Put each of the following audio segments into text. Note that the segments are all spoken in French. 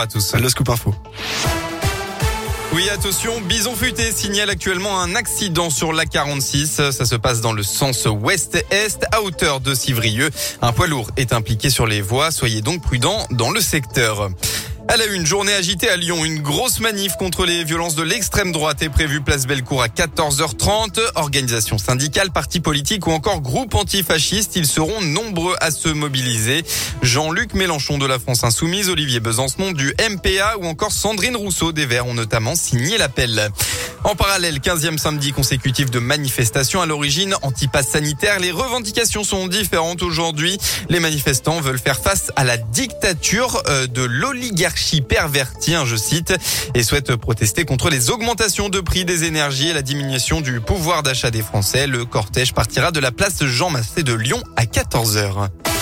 à tous. Le scoop info. Oui, attention, Bison Futé signale actuellement un accident sur la 46. Ça se passe dans le sens ouest-est à hauteur de Civrieux. Un poids lourd est impliqué sur les voies. Soyez donc prudents dans le secteur. Elle a eu une journée agitée à Lyon. Une grosse manif contre les violences de l'extrême droite est prévue place Bellecour à 14h30. Organisation syndicale, partis politiques ou encore groupes antifascistes, ils seront nombreux à se mobiliser. Jean-Luc Mélenchon de la France Insoumise, Olivier Besancenot du MPA ou encore Sandrine Rousseau des Verts ont notamment signé l'appel. En parallèle, 15e samedi consécutif de manifestations à l'origine anti-pass sanitaire. Les revendications sont différentes aujourd'hui. Les manifestants veulent faire face à la dictature euh, de l'oligarchie pervertie, hein, je cite, et souhaitent protester contre les augmentations de prix des énergies et la diminution du pouvoir d'achat des Français. Le cortège partira de la place Jean Massé de Lyon à 14h.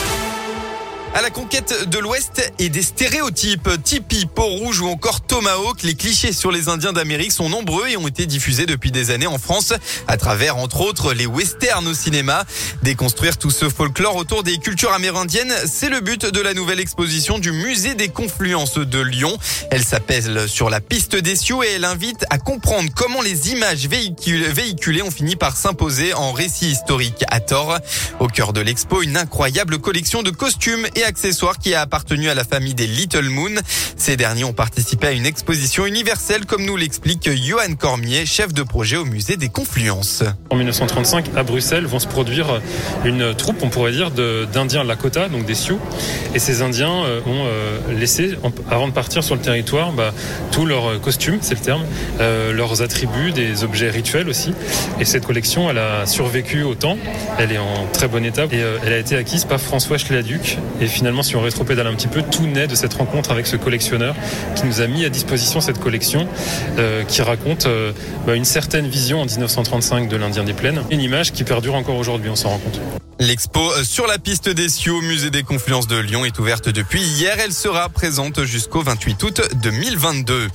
À la conquête de l'Ouest et des stéréotypes, Tipeee, Port-Rouge ou encore Tomahawk, les clichés sur les Indiens d'Amérique sont nombreux et ont été diffusés depuis des années en France à travers, entre autres, les westerns au cinéma. Déconstruire tout ce folklore autour des cultures amérindiennes, c'est le but de la nouvelle exposition du Musée des Confluences de Lyon. Elle s'appelle Sur la piste des Sioux et elle invite à comprendre comment les images véhiculées ont fini par s'imposer en récit historique à tort. Au cœur de l'expo, une incroyable collection de costumes et accessoires qui a appartenu à la famille des Little Moon. Ces derniers ont participé à une exposition universelle comme nous l'explique Johan Cormier, chef de projet au musée des Confluences. En 1935, à Bruxelles, vont se produire une troupe, on pourrait dire, d'Indiens Lakota, donc des Sioux. Et ces Indiens euh, ont euh, laissé, avant de partir sur le territoire, bah, tous leurs costumes, c'est le terme, euh, leurs attributs, des objets rituels aussi. Et cette collection, elle a survécu au temps. Elle est en très bon état et elle a été acquise par François Schladuc et finalement, si on rétropédale un petit peu, tout naît de cette rencontre avec ce collectionneur qui nous a mis à disposition cette collection euh, qui raconte euh, bah, une certaine vision en 1935 de l'Indien des Plaines. Une image qui perdure encore aujourd'hui, on s'en rend compte. L'expo euh, sur la piste des Sioux au musée des Confluences de Lyon est ouverte depuis hier. Elle sera présente jusqu'au 28 août 2022.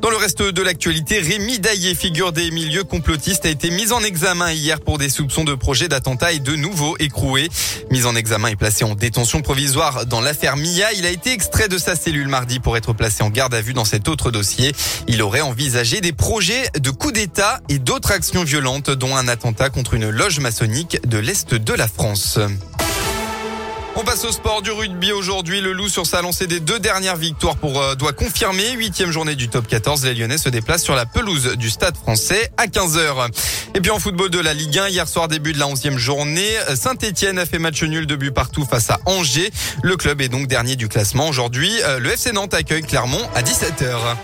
Dans le reste de l'actualité, Rémi Daillé, figure des milieux complotistes, a été mis en examen hier pour des soupçons de projet d'attentat et de nouveau écroué. Mis en examen et placé en détention provisoire dans l'affaire Mia, il a été extrait de sa cellule mardi pour être placé en garde à vue dans cet autre dossier. Il aurait envisagé des projets de coup d'État et d'autres actions violentes, dont un attentat contre une loge maçonnique de l'Est de la France. On passe au sport du rugby aujourd'hui. Le Loup sur sa lancée des deux dernières victoires pour euh, doit confirmer. Huitième journée du top 14. Les Lyonnais se déplacent sur la pelouse du Stade français à 15h. Et puis en football de la Ligue 1, hier soir début de la onzième journée, Saint-Etienne a fait match nul de but partout face à Angers. Le club est donc dernier du classement. Aujourd'hui, euh, le FC Nantes accueille Clermont à 17h.